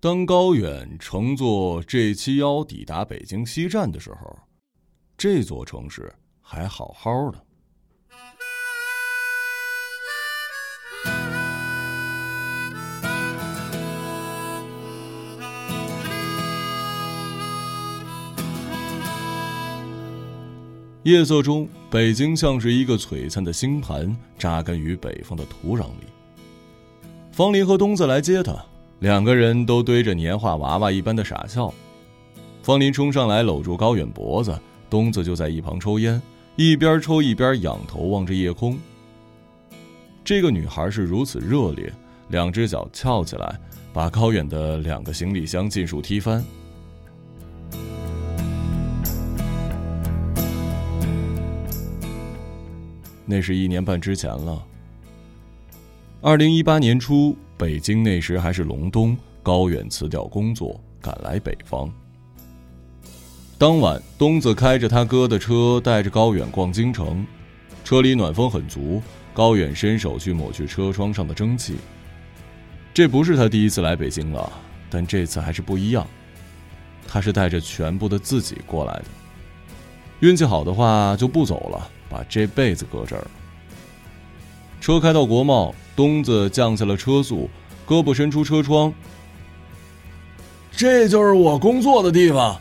当高远乘坐 G 七幺抵达北京西站的时候，这座城市还好好的。夜色中，北京像是一个璀璨的星盘，扎根于北方的土壤里。方林和东子来接他，两个人都堆着年画娃娃一般的傻笑。方林冲上来搂住高远脖子，东子就在一旁抽烟，一边抽一边仰头望着夜空。这个女孩是如此热烈，两只脚翘起来，把高远的两个行李箱尽数踢翻。那是一年半之前了。二零一八年初，北京那时还是隆冬，高远辞掉工作，赶来北方。当晚，东子开着他哥的车，带着高远逛京城，车里暖风很足。高远伸手去抹去车窗上的蒸汽。这不是他第一次来北京了，但这次还是不一样。他是带着全部的自己过来的。运气好的话，就不走了。把这辈子搁这儿。车开到国贸，东子降下了车速，胳膊伸出车窗。这就是我工作的地方。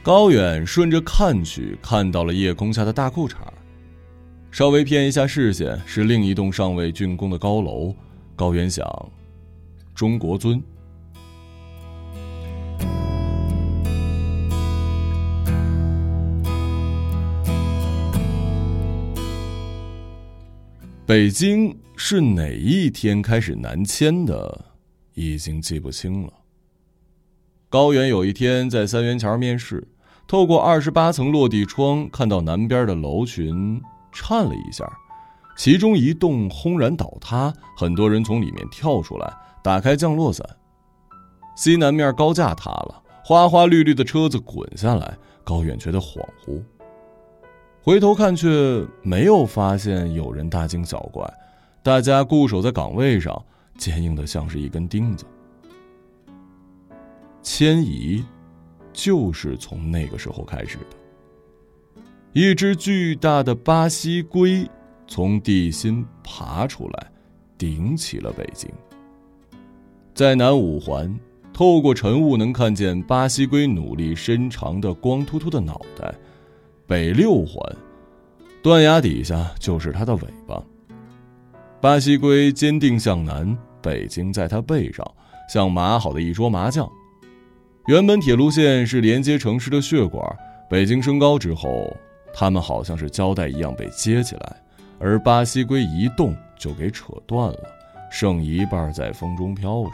高远顺着看去，看到了夜空下的大裤衩稍微偏一下视线，是另一栋尚未竣工的高楼。高远想，中国尊。北京是哪一天开始南迁的，已经记不清了。高远有一天在三元桥面试，透过二十八层落地窗看到南边的楼群颤了一下，其中一栋轰然倒塌，很多人从里面跳出来，打开降落伞。西南面高架塌了，花花绿绿的车子滚下来，高远觉得恍惚。回头看，却没有发现有人大惊小怪，大家固守在岗位上，坚硬的像是一根钉子。迁移，就是从那个时候开始的。一只巨大的巴西龟从地心爬出来，顶起了北京。在南五环，透过晨雾能看见巴西龟努力伸长的光秃秃的脑袋。北六环，断崖底下就是它的尾巴。巴西龟坚定向南，北京在它背上，像码好的一桌麻将。原本铁路线是连接城市的血管，北京升高之后，它们好像是胶带一样被接起来，而巴西龟一动就给扯断了，剩一半在风中飘着。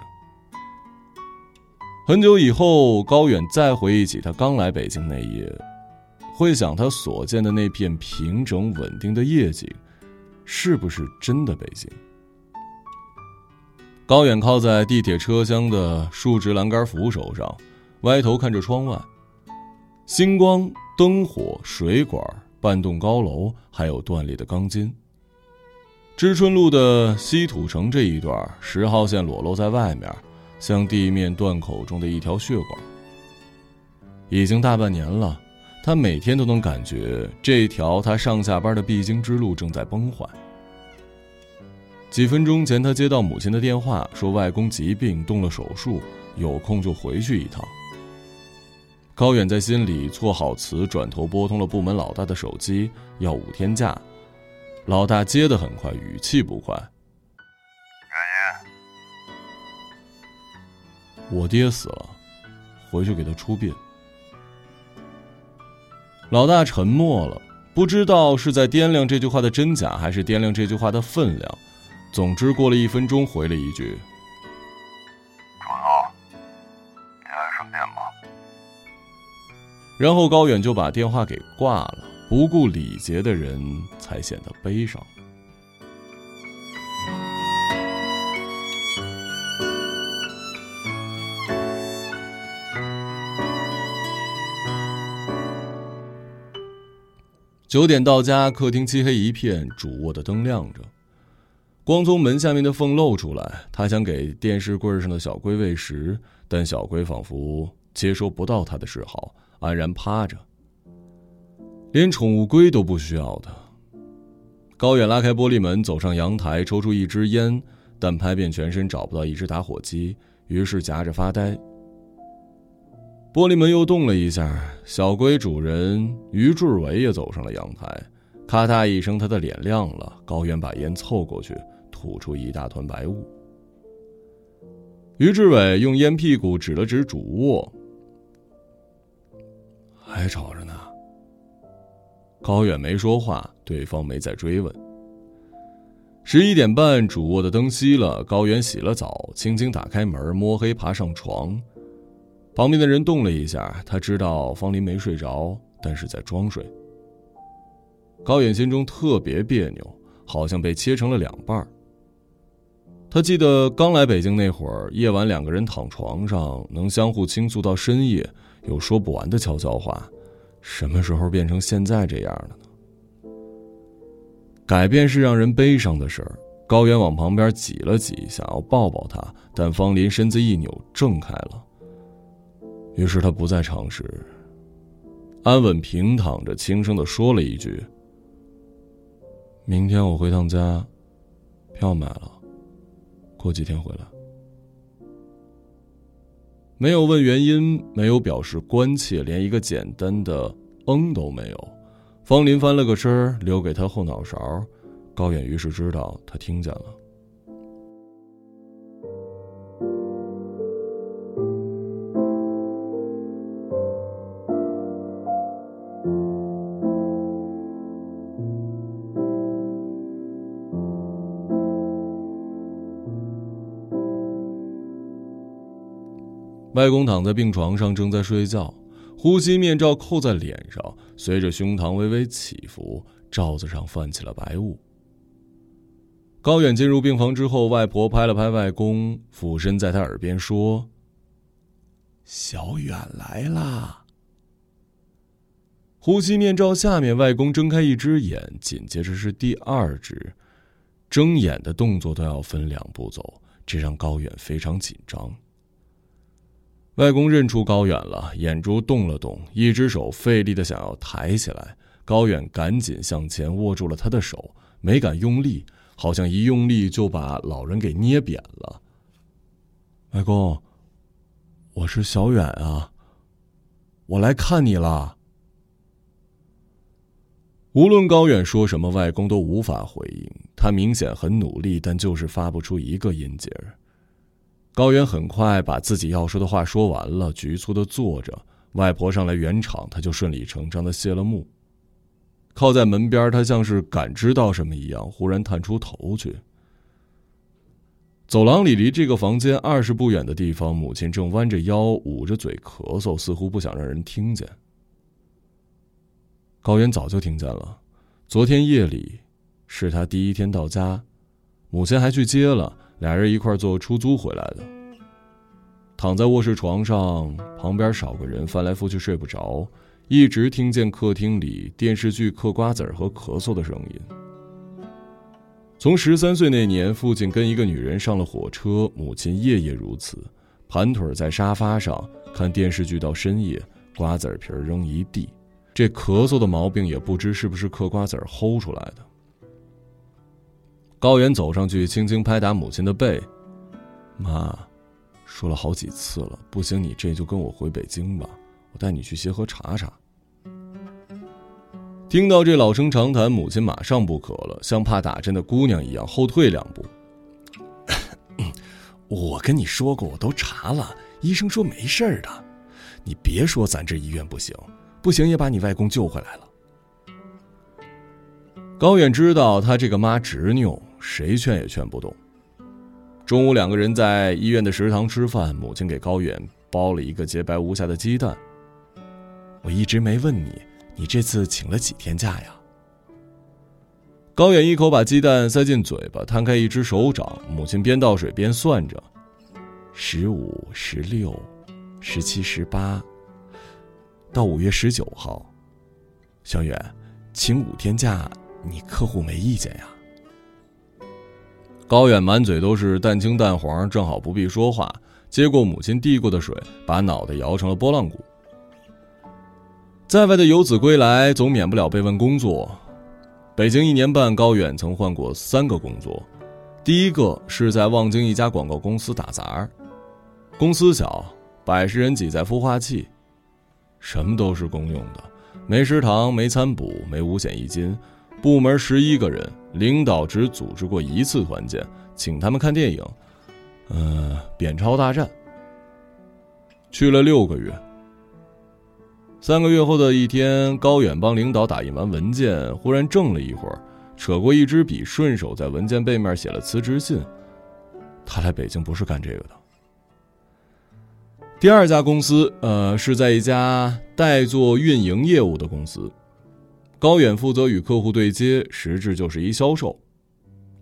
很久以后，高远再回忆起他刚来北京那夜。会想他所见的那片平整稳定的夜景，是不是真的北京？高远靠在地铁车厢的竖直栏杆扶手上，歪头看着窗外，星光、灯火、水管、半栋高楼，还有断裂的钢筋。知春路的西土城这一段，十号线裸露在外面，像地面断口中的一条血管。已经大半年了。他每天都能感觉这条他上下班的必经之路正在崩坏。几分钟前，他接到母亲的电话，说外公疾病动了手术，有空就回去一趟。高远在心里措好词，转头拨通了部门老大的手机，要五天假。老大接的很快，语气不快：“原因，我爹死了，回去给他出殡。”老大沉默了，不知道是在掂量这句话的真假，还是掂量这句话的分量。总之，过了一分钟，回了一句：“主子，你来省电吗？”然后高远就把电话给挂了。不顾礼节的人才显得悲伤。九点到家，客厅漆黑一片，主卧的灯亮着。光从门下面的缝露出来。他想给电视柜上的小龟喂食，但小龟仿佛接收不到他的示好，安然趴着，连宠物龟都不需要的。高远拉开玻璃门，走上阳台，抽出一支烟，但拍遍全身找不到一只打火机，于是夹着发呆。玻璃门又动了一下，小龟主人于志伟也走上了阳台，咔嗒一声，他的脸亮了。高远把烟凑过去，吐出一大团白雾。于志伟用烟屁股指了指主卧，还吵着呢。高远没说话，对方没再追问。十一点半，主卧的灯熄了，高远洗了澡，轻轻打开门，摸黑爬上床。旁边的人动了一下，他知道方林没睡着，但是在装睡。高远心中特别别扭，好像被切成了两半他记得刚来北京那会儿，夜晚两个人躺床上能相互倾诉到深夜，有说不完的悄悄话，什么时候变成现在这样了呢？改变是让人悲伤的事儿。高远往旁边挤了挤，想要抱抱他，但方林身子一扭，挣开了。于是他不再尝试，安稳平躺着，轻声的说了一句：“明天我回趟家，票买了，过几天回来。”没有问原因，没有表示关切，连一个简单的“嗯”都没有。方林翻了个身，留给他后脑勺。高远于是知道他听见了。外公躺在病床上，正在睡觉，呼吸面罩扣在脸上，随着胸膛微微起伏，罩子上泛起了白雾。高远进入病房之后，外婆拍了拍外公，俯身在他耳边说：“小远来啦。”呼吸面罩下面，外公睁开一只眼，紧接着是第二只，睁眼的动作都要分两步走，这让高远非常紧张。外公认出高远了，眼珠动了动，一只手费力的想要抬起来。高远赶紧向前握住了他的手，没敢用力，好像一用力就把老人给捏扁了。外公，我是小远啊，我来看你了。无论高远说什么，外公都无法回应。他明显很努力，但就是发不出一个音节儿。高远很快把自己要说的话说完了，局促的坐着。外婆上来圆场，他就顺理成章的谢了幕。靠在门边，他像是感知到什么一样，忽然探出头去。走廊里离这个房间二十步远的地方，母亲正弯着腰，捂着嘴咳嗽，似乎不想让人听见。高原早就听见了，昨天夜里是他第一天到家，母亲还去接了。俩人一块坐出租回来的，躺在卧室床上，旁边少个人，翻来覆去睡不着，一直听见客厅里电视剧嗑瓜子和咳嗽的声音。从十三岁那年，父亲跟一个女人上了火车，母亲夜夜如此，盘腿在沙发上看电视剧到深夜，瓜子皮扔一地，这咳嗽的毛病也不知是不是嗑瓜子儿齁出来的。高远走上去，轻轻拍打母亲的背。妈，说了好几次了，不行，你这就跟我回北京吧，我带你去协和查查。听到这老生常谈，母亲马上不渴了，像怕打针的姑娘一样后退两步。我跟你说过，我都查了，医生说没事儿的，你别说咱这医院不行，不行也把你外公救回来了。高远知道他这个妈执拗。谁劝也劝不动。中午两个人在医院的食堂吃饭，母亲给高远包了一个洁白无瑕的鸡蛋。我一直没问你，你这次请了几天假呀？高远一口把鸡蛋塞进嘴巴，摊开一只手掌。母亲边倒水边算着：十五、十六、十七、十八，到五月十九号。小远，请五天假，你客户没意见呀？高远满嘴都是蛋清蛋黄，正好不必说话，接过母亲递过的水，把脑袋摇成了拨浪鼓。在外的游子归来，总免不了被问工作。北京一年半，高远曾换过三个工作。第一个是在望京一家广告公司打杂儿，公司小，百十人挤在孵化器，什么都是公用的，没食堂，没餐补，没五险一金。部门十一个人，领导只组织过一次团建，请他们看电影，呃，《扁超大战》。去了六个月。三个月后的一天，高远帮领导打印完文件，忽然怔了一会儿，扯过一支笔，顺手在文件背面写了辞职信。他来北京不是干这个的。第二家公司，呃，是在一家代做运营业务的公司。高远负责与客户对接，实质就是一销售。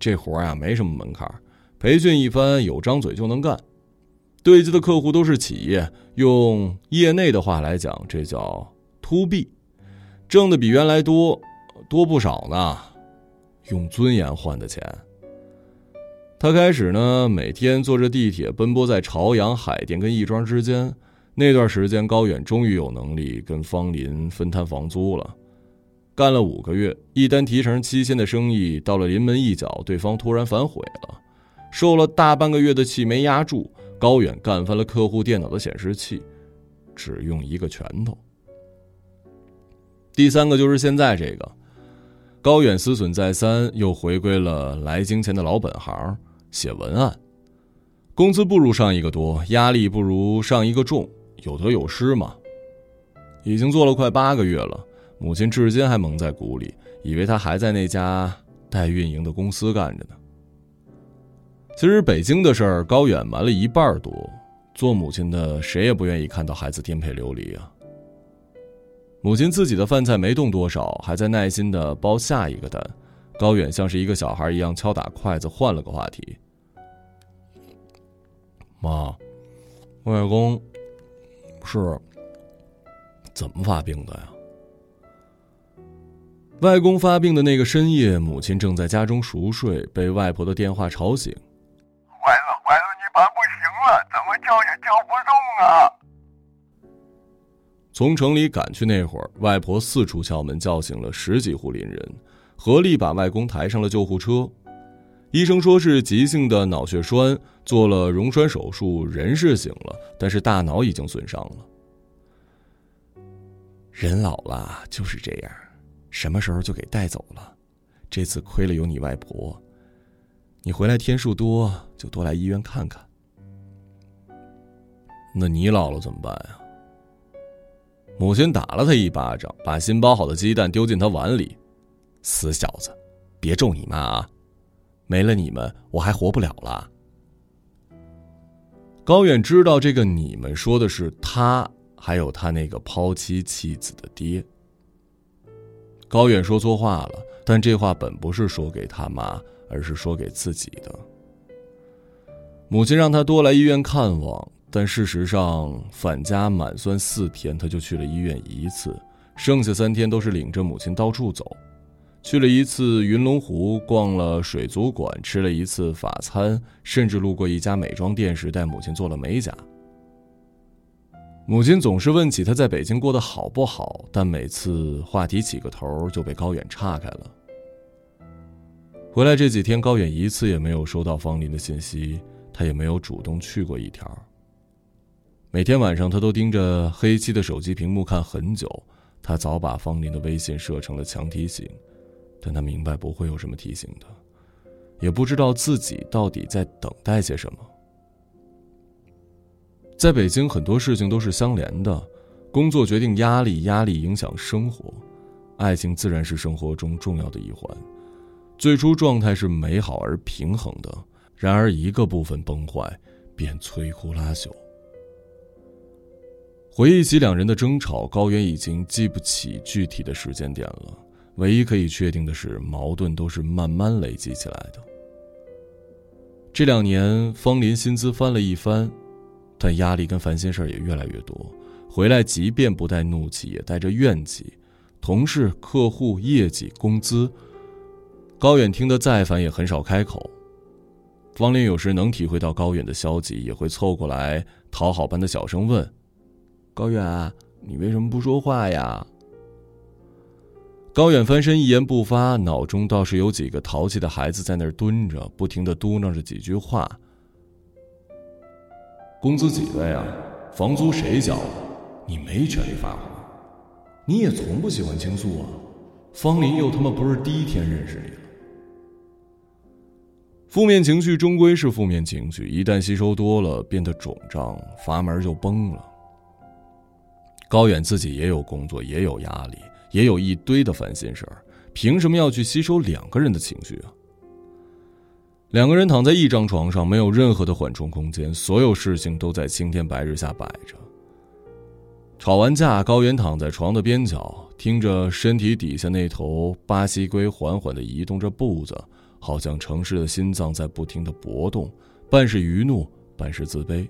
这活儿呀，没什么门槛，培训一番，有张嘴就能干。对接的客户都是企业，用业内的话来讲，这叫 to B，挣的比原来多，多不少呢。用尊严换的钱。他开始呢，每天坐着地铁奔波在朝阳、海淀跟亦庄之间。那段时间，高远终于有能力跟方林分摊房租了。干了五个月，一单提成七千的生意到了临门一脚，对方突然反悔了，受了大半个月的气没压住，高远干翻了客户电脑的显示器，只用一个拳头。第三个就是现在这个，高远思忖再三，又回归了来京前的老本行，写文案，工资不如上一个多，压力不如上一个重，有得有失嘛。已经做了快八个月了。母亲至今还蒙在鼓里，以为他还在那家代运营的公司干着呢。其实北京的事儿，高远瞒了一半多。做母亲的谁也不愿意看到孩子颠沛流离啊。母亲自己的饭菜没动多少，还在耐心的包下一个单。高远像是一个小孩一样敲打筷子，换了个话题：“妈，外公是怎么发病的呀？”外公发病的那个深夜，母亲正在家中熟睡，被外婆的电话吵醒。坏了坏了，你爸不行了，怎么叫也叫不动啊！从城里赶去那会儿，外婆四处敲门，叫醒了十几户邻人，合力把外公抬上了救护车。医生说是急性的脑血栓，做了溶栓手术，人是醒了，但是大脑已经损伤了。人老了就是这样。什么时候就给带走了？这次亏了有你外婆，你回来天数多，就多来医院看看。那你姥姥怎么办呀？母亲打了他一巴掌，把新包好的鸡蛋丢进他碗里。死小子，别咒你妈啊！没了你们，我还活不了了。高远知道这个你们说的是他，还有他那个抛妻弃子的爹。高远说错话了，但这话本不是说给他妈，而是说给自己的。母亲让他多来医院看望，但事实上返家满算四天，他就去了医院一次，剩下三天都是领着母亲到处走，去了一次云龙湖，逛了水族馆，吃了一次法餐，甚至路过一家美妆店时带母亲做了美甲。母亲总是问起他在北京过得好不好，但每次话题起个头就被高远岔开了。回来这几天，高远一次也没有收到方林的信息，他也没有主动去过一条。每天晚上，他都盯着黑漆的手机屏幕看很久。他早把方林的微信设成了强提醒，但他明白不会有什么提醒的，也不知道自己到底在等待些什么。在北京，很多事情都是相连的，工作决定压力，压力影响生活，爱情自然是生活中重要的一环。最初状态是美好而平衡的，然而一个部分崩坏，便摧枯拉朽。回忆起两人的争吵，高原已经记不起具体的时间点了。唯一可以确定的是，矛盾都是慢慢累积起来的。这两年，方林薪资翻了一番。但压力跟烦心事儿也越来越多，回来即便不带怒气，也带着怨气。同事、客户、业绩、工资，高远听得再烦也很少开口。方林有时能体会到高远的消极，也会凑过来讨好般的小声问：“高远，你为什么不说话呀？”高远翻身一言不发，脑中倒是有几个淘气的孩子在那儿蹲着，不停的嘟囔着几句话。工资几个呀？房租谁交？你没权利发火，你也从不喜欢倾诉啊。方林又他妈不是第一天认识你了。负面情绪终归是负面情绪，一旦吸收多了，变得肿胀，阀门就崩了。高远自己也有工作，也有压力。也有一堆的烦心事儿，凭什么要去吸收两个人的情绪啊？两个人躺在一张床上，没有任何的缓冲空间，所有事情都在青天白日下摆着。吵完架，高原躺在床的边角，听着身体底下那头巴西龟缓缓的移动着步子，好像城市的心脏在不停的搏动，半是愚怒，半是自卑。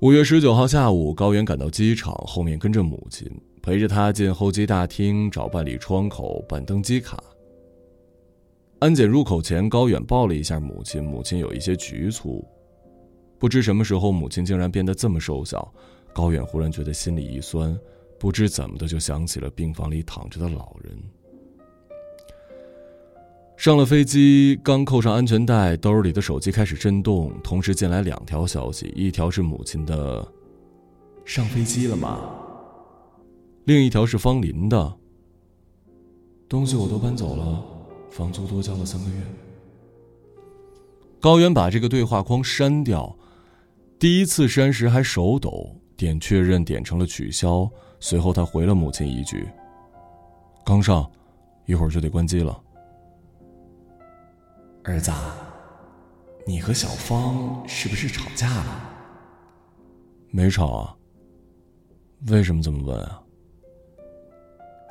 五月十九号下午，高原赶到机场，后面跟着母亲。陪着他进候机大厅找办理窗口办登机卡。安检入口前，高远抱了一下母亲，母亲有一些局促。不知什么时候，母亲竟然变得这么瘦小，高远忽然觉得心里一酸，不知怎么的就想起了病房里躺着的老人。上了飞机，刚扣上安全带，兜里的手机开始震动，同时进来两条消息，一条是母亲的：“上飞机了吗？”另一条是方林的，东西我都搬走了，房租多交了三个月。高原把这个对话框删掉，第一次删时还手抖，点确认点成了取消。随后他回了母亲一句：“刚上，一会儿就得关机了。”儿子，你和小芳是不是吵架了？没吵啊。为什么这么问啊？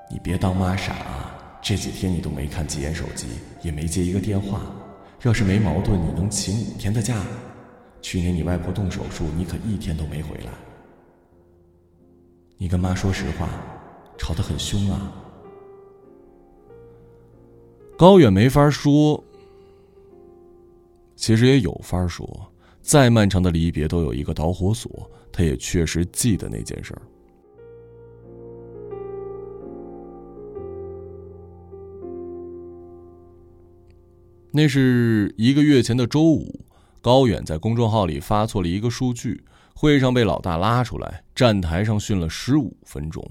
你别当妈傻啊！这几天你都没看几眼手机，也没接一个电话。要是没矛盾，你能请五天的假？去年你外婆动手术，你可一天都没回来。你跟妈说实话，吵得很凶啊。高远没法说，其实也有法说。再漫长的离别都有一个导火索，他也确实记得那件事儿。那是一个月前的周五，高远在公众号里发错了一个数据，会上被老大拉出来，站台上训了十五分钟，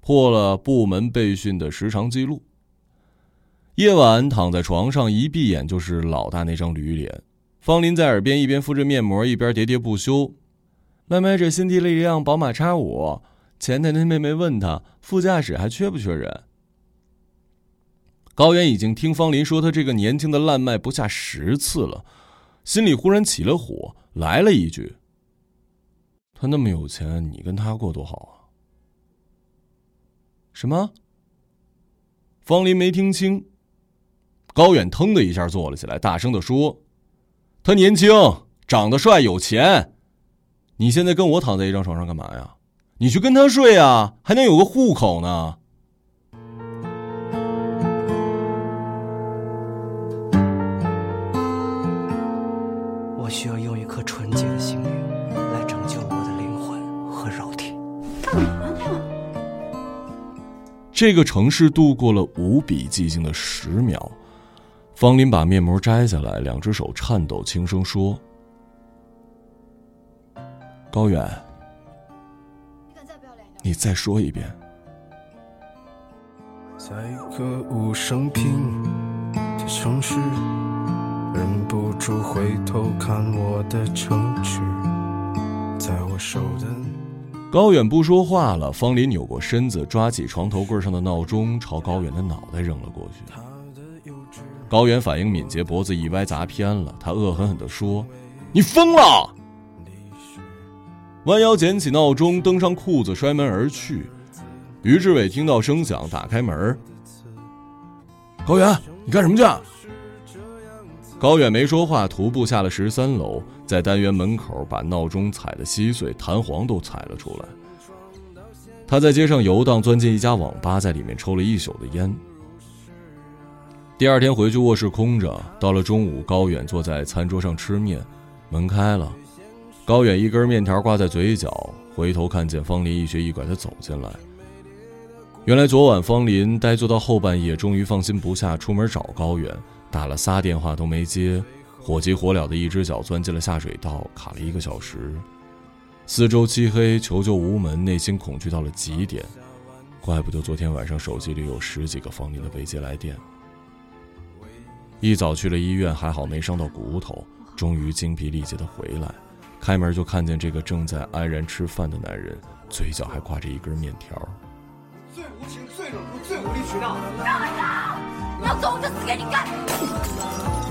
破了部门被训的时长记录。夜晚躺在床上，一闭眼就是老大那张驴脸。方林在耳边一边敷着面膜，一边喋喋不休：“外卖这新提了一辆宝马叉五，前台那妹妹问他副驾驶还缺不缺人。”高原已经听方林说他这个年轻的烂卖不下十次了，心里忽然起了火，来了一句：“他那么有钱，你跟他过多好啊？”什么？方林没听清。高远腾的一下坐了起来，大声的说：“他年轻，长得帅，有钱。你现在跟我躺在一张床上干嘛呀？你去跟他睡啊，还能有个户口呢。”这个城市度过了无比寂静的十秒，方林把面膜摘下来，两只手颤抖，轻声说：“高远，你敢再不要脸你再说一遍。”在一个无声平的城市。忍不住回头看我的城池，在我手的。高远不说话了。方林扭过身子，抓起床头柜上的闹钟，朝高远的脑袋扔了过去。高远反应敏捷，脖子一歪砸偏了。他恶狠狠地说：“你疯了！”弯腰捡起闹钟，登上裤子，摔门而去。于志伟听到声响，打开门：“高远，你干什么去？”高远没说话，徒步下了十三楼，在单元门口把闹钟踩得稀碎，弹簧都踩了出来。他在街上游荡，钻进一家网吧，在里面抽了一宿的烟。第二天回去，卧室空着。到了中午，高远坐在餐桌上吃面，门开了，高远一根面条挂在嘴角，回头看见方林一瘸一拐的走进来。原来昨晚方林呆坐到后半夜，终于放心不下，出门找高远，打了仨电话都没接，火急火燎的一只脚钻进了下水道，卡了一个小时。四周漆黑，求救无门，内心恐惧到了极点。怪不得昨天晚上手机里有十几个房林的未接来电。一早去了医院，还好没伤到骨头，终于精疲力竭的回来，开门就看见这个正在安然吃饭的男人，嘴角还挂着一根面条。最无情、最冷酷、最无理取闹！要走我就死给你看！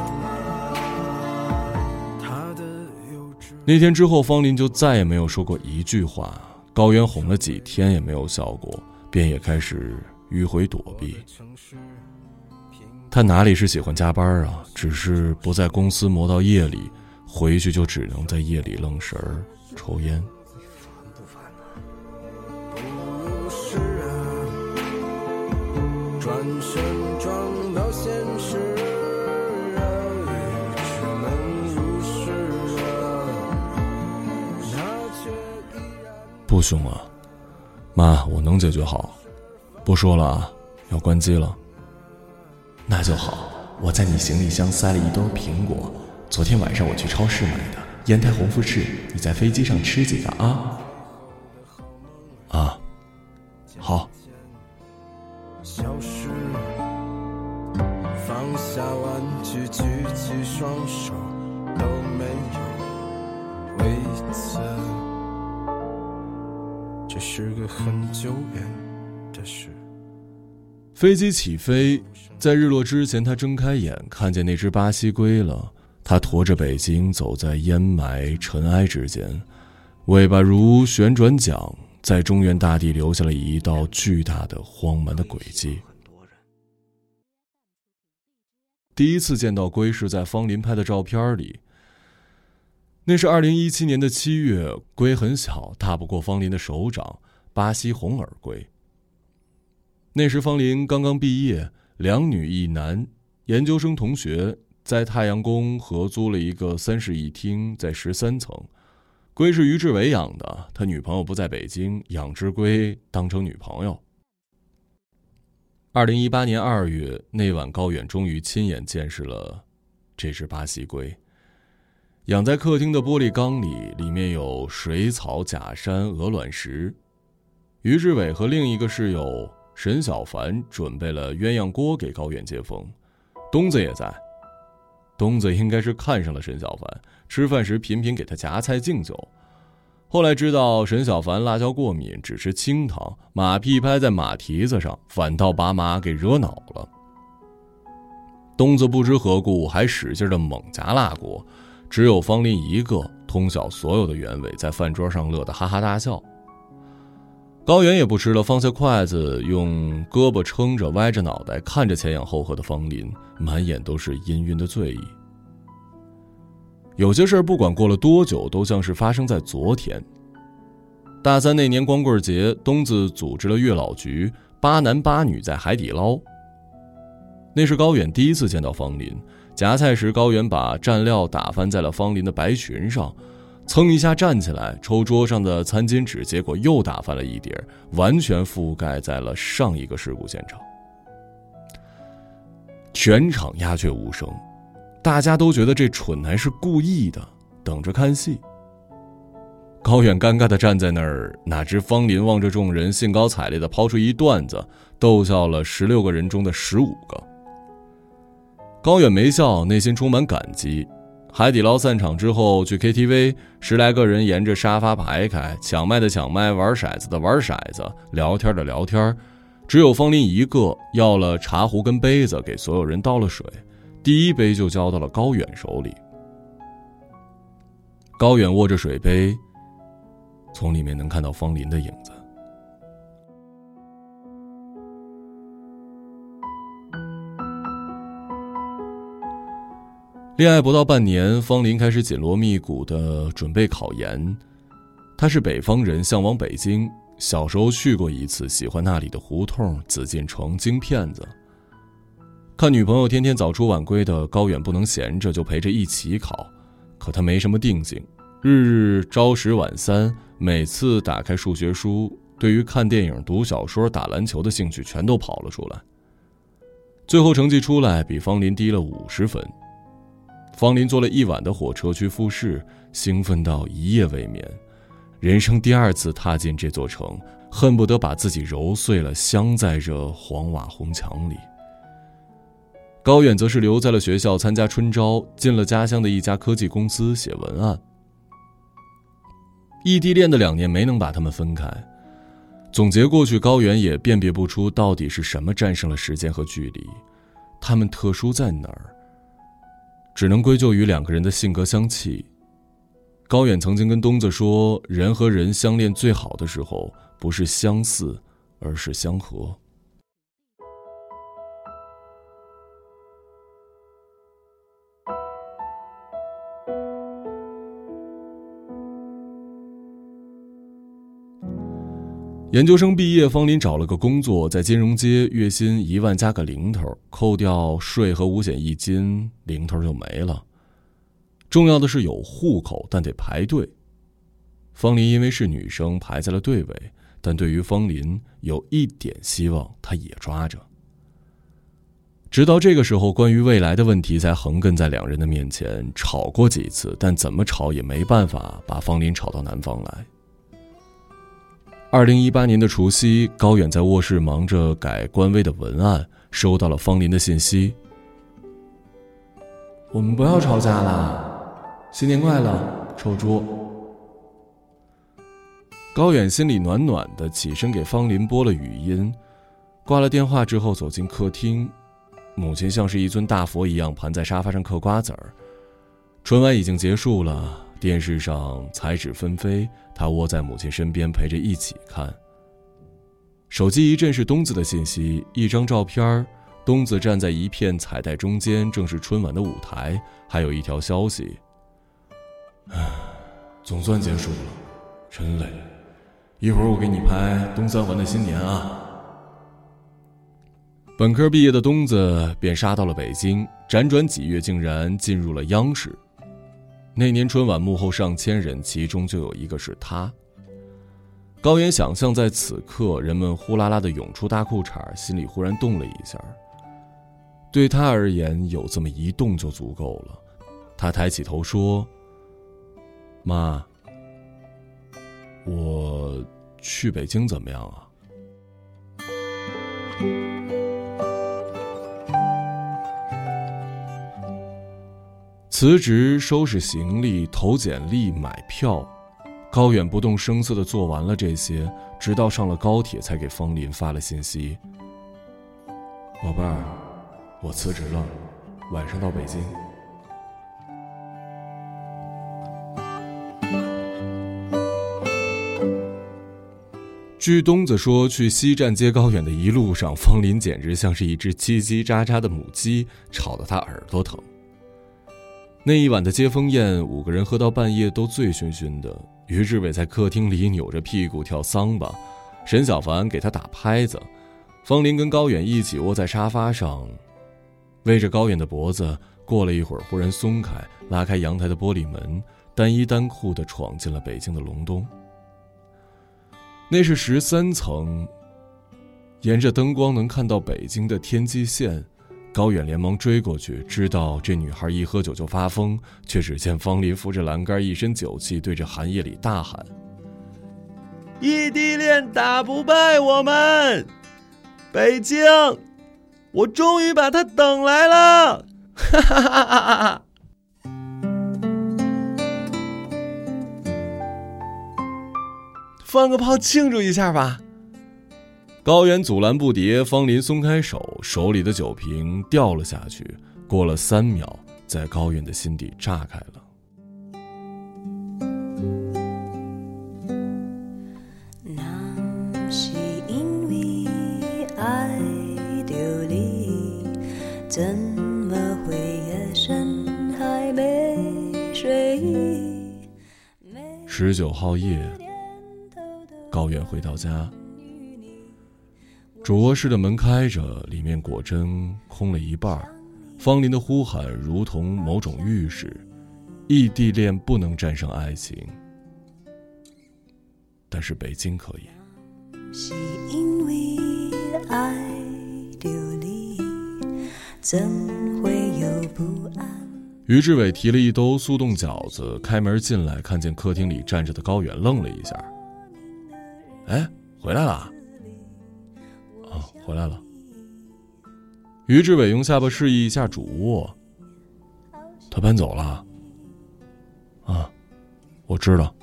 那天之后，方林就再也没有说过一句话。高原哄了几天也没有效果，便也开始迂回躲避。他哪里是喜欢加班啊？只是不在公司磨到夜里，回去就只能在夜里愣神儿抽烟。不凶啊，妈，我能解决好。不说了啊，要关机了。那就好，我在你行李箱塞了一兜苹果，昨天晚上我去超市买的，烟台红富士，你在飞机上吃几个啊？啊，飞机起飞，在日落之前，他睁开眼，看见那只巴西龟了。它驮着北京走在烟霾尘埃之间，尾巴如旋转桨，在中原大地留下了一道巨大的荒蛮的轨迹。第一次见到龟是在方林拍的照片里。那是二零一七年的七月，龟很小，大不过方林的手掌，巴西红耳龟。那时方林刚刚毕业，两女一男，研究生同学，在太阳宫合租了一个三室一厅，在十三层。龟是于志伟养的，他女朋友不在北京，养只龟当成女朋友。二零一八年二月那晚，高远终于亲眼见识了这只巴西龟，养在客厅的玻璃缸里，里面有水草、假山、鹅卵石。于志伟和另一个室友。沈小凡准备了鸳鸯锅给高远接风，东子也在。东子应该是看上了沈小凡，吃饭时频频给他夹菜敬酒。后来知道沈小凡辣椒过敏，只吃清汤，马屁拍在马蹄子上，反倒把马给惹恼了。东子不知何故还使劲的猛夹辣锅，只有方林一个通晓所有的原委，在饭桌上乐得哈哈大笑。高原也不吃了，放下筷子，用胳膊撑着，歪着脑袋看着前仰后合的方林，满眼都是氤氲的醉意。有些事儿不管过了多久，都像是发生在昨天。大三那年光棍节，东子组织了月老局，八男八女在海底捞。那是高远第一次见到方林，夹菜时，高远把蘸料打翻在了方林的白裙上。蹭一下站起来，抽桌上的餐巾纸，结果又打翻了一叠，完全覆盖在了上一个事故现场。全场鸦雀无声，大家都觉得这蠢男是故意的，等着看戏。高远尴尬的站在那儿，哪知方林望着众人，兴高采烈的抛出一段子，逗笑了十六个人中的十五个。高远没笑，内心充满感激。海底捞散场之后去 KTV，十来个人沿着沙发排开，抢麦的抢麦，玩骰子的玩骰子，聊天的聊天。只有方林一个要了茶壶跟杯子，给所有人倒了水，第一杯就交到了高远手里。高远握着水杯，从里面能看到方林的影子。恋爱不到半年，方林开始紧锣密鼓的准备考研。他是北方人，向往北京。小时候去过一次，喜欢那里的胡同、紫禁城、京片子。看女朋友天天早出晚归的，高远不能闲着，就陪着一起考。可他没什么定性，日日朝十晚三，每次打开数学书，对于看电影、读小说、打篮球的兴趣全都跑了出来。最后成绩出来，比方林低了五十分。方林坐了一晚的火车去复试，兴奋到一夜未眠。人生第二次踏进这座城，恨不得把自己揉碎了，镶在这黄瓦红墙里。高远则是留在了学校参加春招，进了家乡的一家科技公司写文案。异地恋的两年没能把他们分开。总结过去，高远也辨别不出到底是什么战胜了时间和距离，他们特殊在哪儿？只能归咎于两个人的性格相契。高远曾经跟东子说：“人和人相恋最好的时候，不是相似，而是相合。”研究生毕业，方林找了个工作，在金融街，月薪一万加个零头，扣掉税和五险一金，零头就没了。重要的是有户口，但得排队。方林因为是女生，排在了队尾，但对于方林有一点希望，他也抓着。直到这个时候，关于未来的问题才横亘在两人的面前。吵过几次，但怎么吵也没办法把方林吵到南方来。二零一八年的除夕，高远在卧室忙着改官微的文案，收到了方林的信息：“我们不要吵架了，新年快乐，臭猪。”高远心里暖暖的，起身给方林拨了语音。挂了电话之后，走进客厅，母亲像是一尊大佛一样盘在沙发上嗑瓜子儿。春晚已经结束了。电视上彩纸纷飞，他窝在母亲身边陪着一起看。手机一阵是东子的信息，一张照片，东子站在一片彩带中间，正是春晚的舞台。还有一条消息：唉，总算结束了，真累。一会儿我给你拍东三环的新年啊。本科毕业的东子便杀到了北京，辗转几月，竟然进入了央视。那年春晚幕后上千人，其中就有一个是他。高原想象在此刻，人们呼啦啦的涌出大裤衩，心里忽然动了一下。对他而言，有这么一动就足够了。他抬起头说：“妈，我去北京怎么样啊？”辞职、收拾行李、投简历、买票，高远不动声色的做完了这些，直到上了高铁，才给方林发了信息：“宝贝儿，我辞职了，晚上到北京。”据东子说，去西站接高远的一路上，方林简直像是一只叽叽喳喳的母鸡，吵得他耳朵疼。那一晚的接风宴，五个人喝到半夜都醉醺醺的。于志伟在客厅里扭着屁股跳桑巴，沈小凡给他打拍子，方林跟高远一起窝在沙发上，偎着高远的脖子。过了一会儿，忽然松开，拉开阳台的玻璃门，单衣单裤的闯进了北京的隆冬。那是十三层，沿着灯光能看到北京的天际线。高远连忙追过去，知道这女孩一喝酒就发疯，却只见方林扶着栏杆，一身酒气，对着寒夜里大喊：“异地恋打不败我们，北京，我终于把他等来了！”哈哈哈哈哈！放个炮庆祝一下吧。高原阻拦不迭，方林松开手，手里的酒瓶掉了下去。过了三秒，在高原的心底炸开了。那是因为爱着你，怎么会夜深还没睡意？十九号夜，高原回到家。主卧室的门开着，里面果真空了一半。方林的呼喊如同某种预示：异地恋不能战胜爱情，但是北京可以。是因为爱流离，怎会有不安？于志伟提了一兜速冻饺子，开门进来，看见客厅里站着的高远，愣了一下。哎，回来了。回来了。于志伟用下巴示意一下主卧。他搬走了。啊，我知道。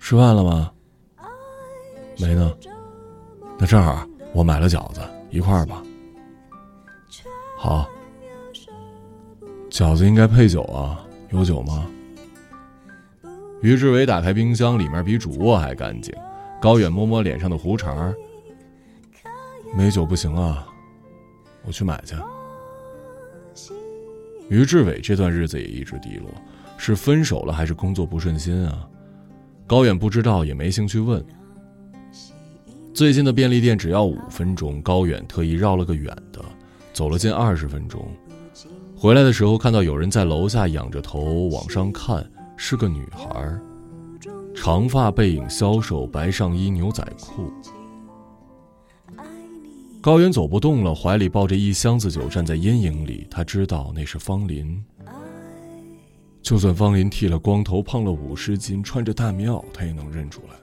吃饭了吗？没呢。那正好，我买了饺子，一块儿吧。好。饺子应该配酒啊，有酒吗？于志伟打开冰箱，里面比主卧还干净。高远摸摸脸上的胡茬没酒不行啊，我去买去。于志伟这段日子也一直低落，是分手了还是工作不顺心啊？高远不知道，也没兴趣问。最近的便利店只要五分钟，高远特意绕了个远的，走了近二十分钟。回来的时候，看到有人在楼下仰着头往上看，是个女孩，长发背影消瘦，白上衣牛仔裤。高原走不动了，怀里抱着一箱子酒，站在阴影里。他知道那是方林。就算方林剃了光头，胖了五十斤，穿着大棉袄，他也能认出来。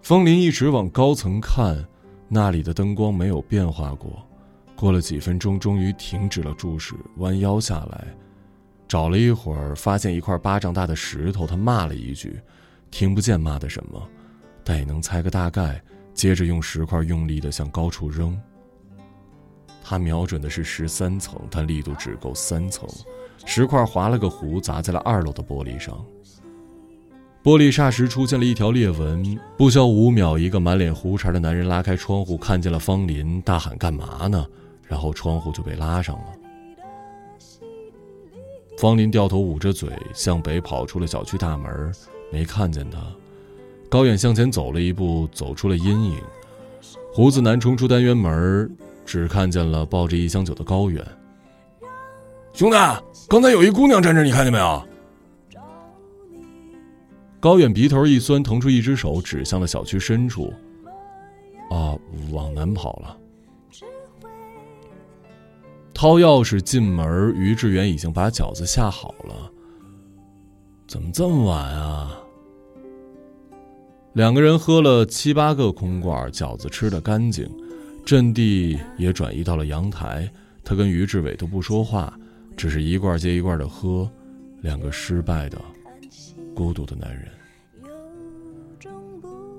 方林一直往高层看，那里的灯光没有变化过。过了几分钟，终于停止了注视，弯腰下来，找了一会儿，发现一块巴掌大的石头。他骂了一句，听不见骂的什么，但也能猜个大概。接着用石块用力的向高处扔。他瞄准的是十三层，但力度只够三层，石块划了个弧，砸在了二楼的玻璃上。玻璃霎时出现了一条裂纹。不消五秒，一个满脸胡茬的男人拉开窗户，看见了方林，大喊：“干嘛呢？”然后窗户就被拉上了。方林掉头捂着嘴，向北跑出了小区大门，没看见他。高远向前走了一步，走出了阴影。胡子男冲出单元门，只看见了抱着一箱酒的高远。兄弟，刚才有一姑娘站这，你看见没有？高远鼻头一酸，腾出一只手指向了小区深处。啊，往南跑了。掏钥匙进门，于志远已经把饺子下好了。怎么这么晚啊？两个人喝了七八个空罐，饺子吃的干净，阵地也转移到了阳台。他跟于志伟都不说话，只是一罐接一罐的喝。两个失败的、孤独的男人。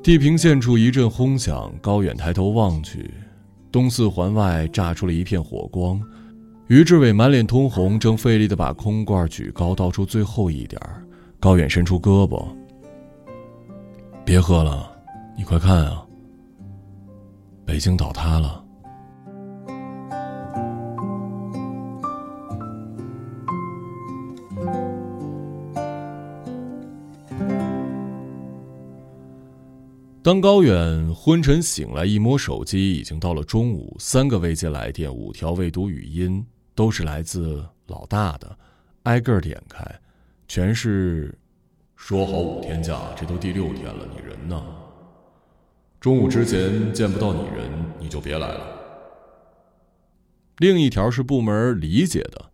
地平线处一阵轰响，高远抬头望去，东四环外炸出了一片火光。于志伟满脸通红，正费力的把空罐举高，倒出最后一点高远伸出胳膊：“别喝了，你快看啊，北京倒塌了。”当高远昏沉醒来，一摸手机，已经到了中午，三个未接来电，五条未读语音。都是来自老大的，挨个点开，全是说好五天假，这都第六天了，你人呢？中午之前见不到你人，你就别来了。另一条是部门理解的，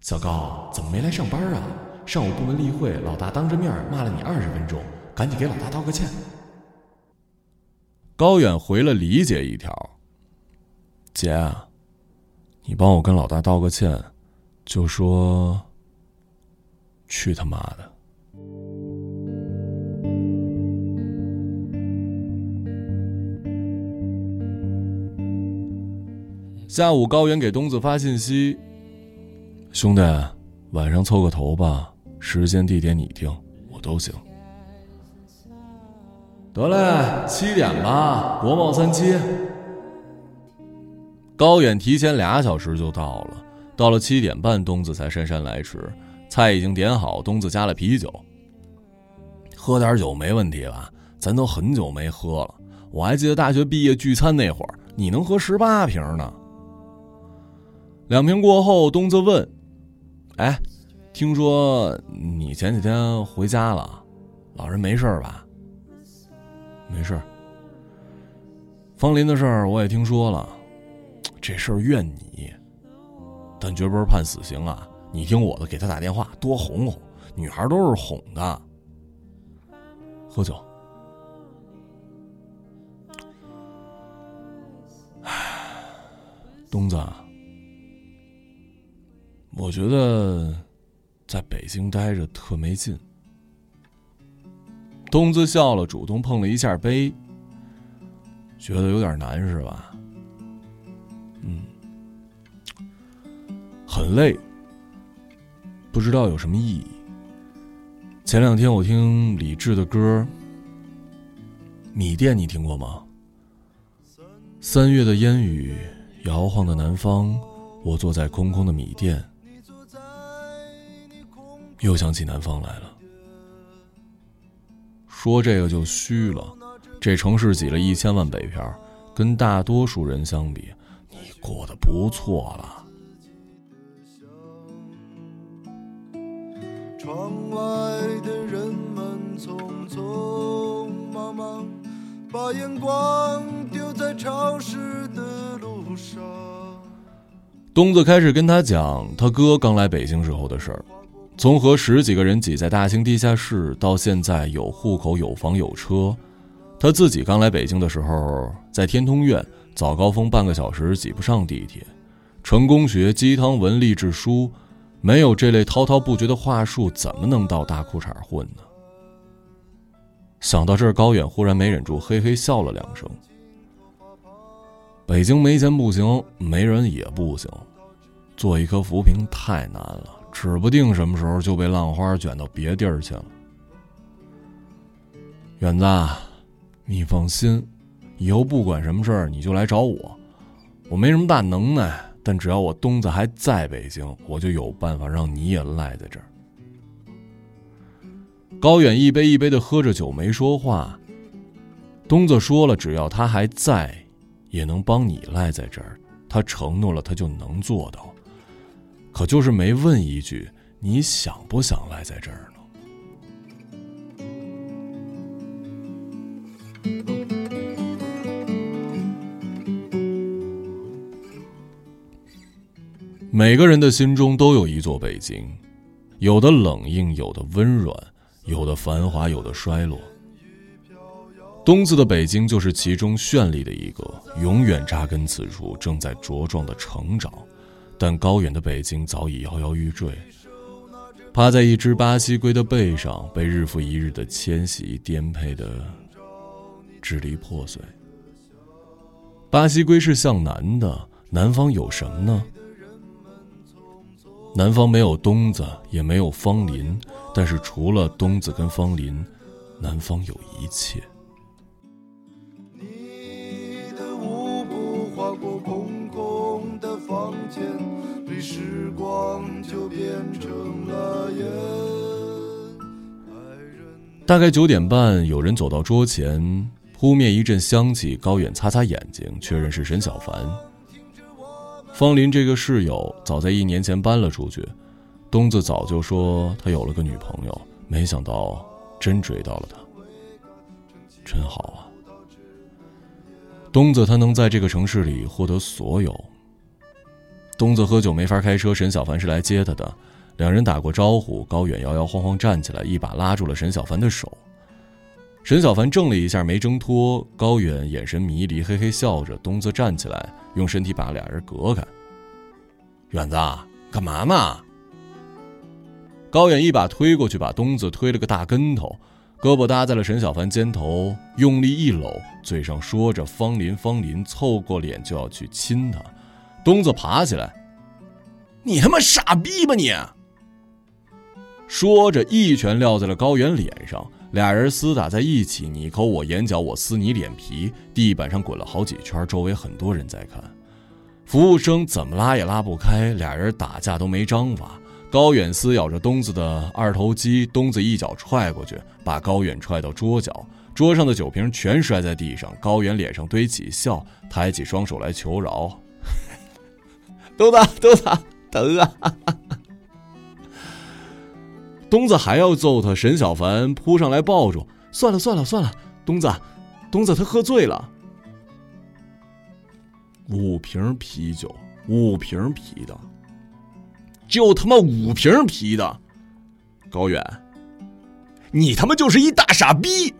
小高怎么没来上班啊？上午部门例会，老大当着面骂了你二十分钟，赶紧给老大道个歉。高远回了理解一条，姐。你帮我跟老大道个歉，就说去他妈的！下午，高原给东子发信息：“兄弟，晚上凑个头吧，时间地点你定，我都行。”得嘞，七点吧，国贸三期。高远提前俩小时就到了，到了七点半，东子才姗姗来迟。菜已经点好，东子加了啤酒。喝点酒没问题吧？咱都很久没喝了。我还记得大学毕业聚餐那会儿，你能喝十八瓶呢。两瓶过后，东子问：“哎，听说你前几天回家了，老人没事吧？”“没事。”方林的事儿我也听说了，这事儿怨你，但绝不是判死刑啊！你听我的，给他打电话，多哄哄，女孩都是哄的。喝酒。东子，我觉得在北京待着特没劲。东子笑了，主动碰了一下杯，觉得有点难是吧？嗯，很累，不知道有什么意义。前两天我听李志的歌，《米店》，你听过吗？三月的烟雨。摇晃的南方，我坐在空空的米店，又想起南方来了。说这个就虚了，这城市挤了一千万北漂，跟大多数人相比，你过得不错了。窗外的人们匆匆忙忙，把眼光丢在潮湿的路上。东子开始跟他讲他哥刚来北京时候的事儿，从和十几个人挤在大兴地下室，到现在有户口、有房、有车。他自己刚来北京的时候，在天通苑早高峰半个小时挤不上地铁，成功学、鸡汤文、励志书，没有这类滔滔不绝的话术，怎么能到大裤衩混呢？想到这儿，高远忽然没忍住，嘿嘿笑了两声。北京没钱不行，没人也不行。做一颗浮萍太难了，指不定什么时候就被浪花卷到别地儿去了。远子，你放心，以后不管什么事儿你就来找我。我没什么大能耐，但只要我东子还在北京，我就有办法让你也赖在这儿。高远一杯一杯的喝着酒，没说话。东子说了，只要他还在。也能帮你赖在这儿，他承诺了，他就能做到。可就是没问一句，你想不想赖在这儿呢？每个人的心中都有一座北京，有的冷硬，有的温软，有的繁华，有的衰落。东子的北京就是其中绚丽的一个，永远扎根此处，正在茁壮的成长。但高远的北京早已摇摇欲坠，趴在一只巴西龟的背上，被日复一日的迁徙颠沛的支离破碎。巴西龟是向南的，南方有什么呢？南方没有东子，也没有方林，但是除了东子跟方林，南方有一切。就变成了。大概九点半，有人走到桌前，扑面一阵香气。高远擦擦眼睛，确认是沈小凡。方林这个室友早在一年前搬了出去，东子早就说他有了个女朋友，没想到真追到了他，真好啊！东子他能在这个城市里获得所有。东子喝酒没法开车，沈小凡是来接他的。两人打过招呼，高远摇摇晃晃站起来，一把拉住了沈小凡的手。沈小凡怔了一下，没挣脱。高远眼神迷离，嘿嘿笑着。东子站起来，用身体把俩人隔开。远子，干嘛呢？高远一把推过去，把东子推了个大跟头，胳膊搭在了沈小凡肩头，用力一搂，嘴上说着“方林，方林”，凑过脸就要去亲他。东子爬起来，你他妈傻逼吧你！说着一拳撂在了高原脸上，俩人厮打在一起，你抠我眼角，我撕你脸皮，地板上滚了好几圈，周围很多人在看。服务生怎么拉也拉不开，俩人打架都没章法。高远撕咬着东子的二头肌，东子一脚踹过去，把高远踹到桌角，桌上的酒瓶全摔在地上。高原脸上堆起笑，抬起双手来求饶：“东子，东子，疼啊！”东子还要揍他，沈小凡扑上来抱住：“算了算了算了，东子，东子他喝醉了。”五瓶啤酒，五瓶啤的，就他妈五瓶啤的，高远，你他妈就是一大傻逼！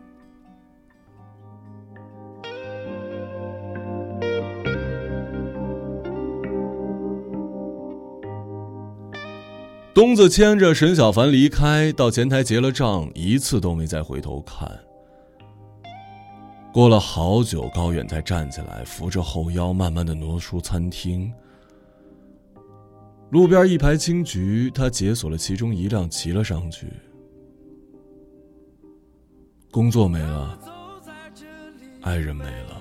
东子牵着沈小凡离开，到前台结了账，一次都没再回头看。过了好久，高远才站起来，扶着后腰，慢慢的挪出餐厅。路边一排青桔，他解锁了其中一辆，骑了上去。工作没了，爱人没了，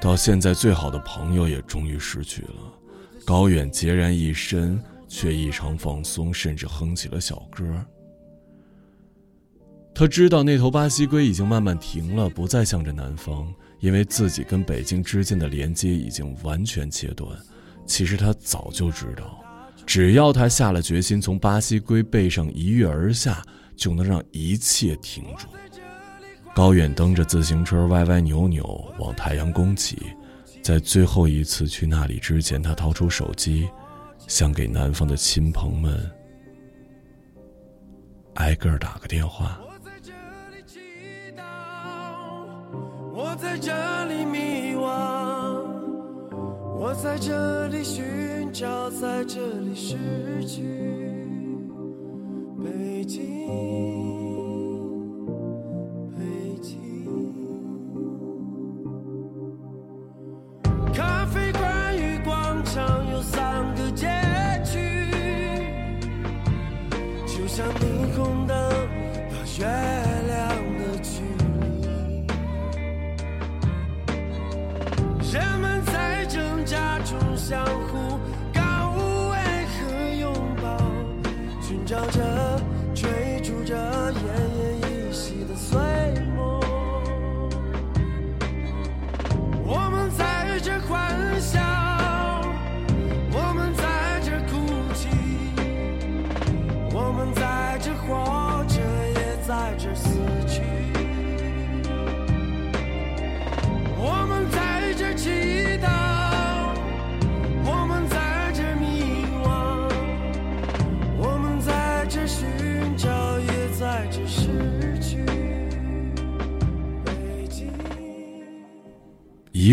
到现在最好的朋友也终于失去了。高远孑然一身。却异常放松，甚至哼起了小歌。他知道那头巴西龟已经慢慢停了，不再向着南方，因为自己跟北京之间的连接已经完全切断。其实他早就知道，只要他下了决心，从巴西龟背上一跃而下，就能让一切停住。高远蹬着自行车，歪歪扭扭往太阳宫骑。在最后一次去那里之前，他掏出手机。想给南方的亲朋们挨个打个电话。我在这里祈祷，我在这里迷惘，我在这里寻找，在这里失去。北京，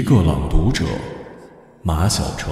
个朗读者，马晓成。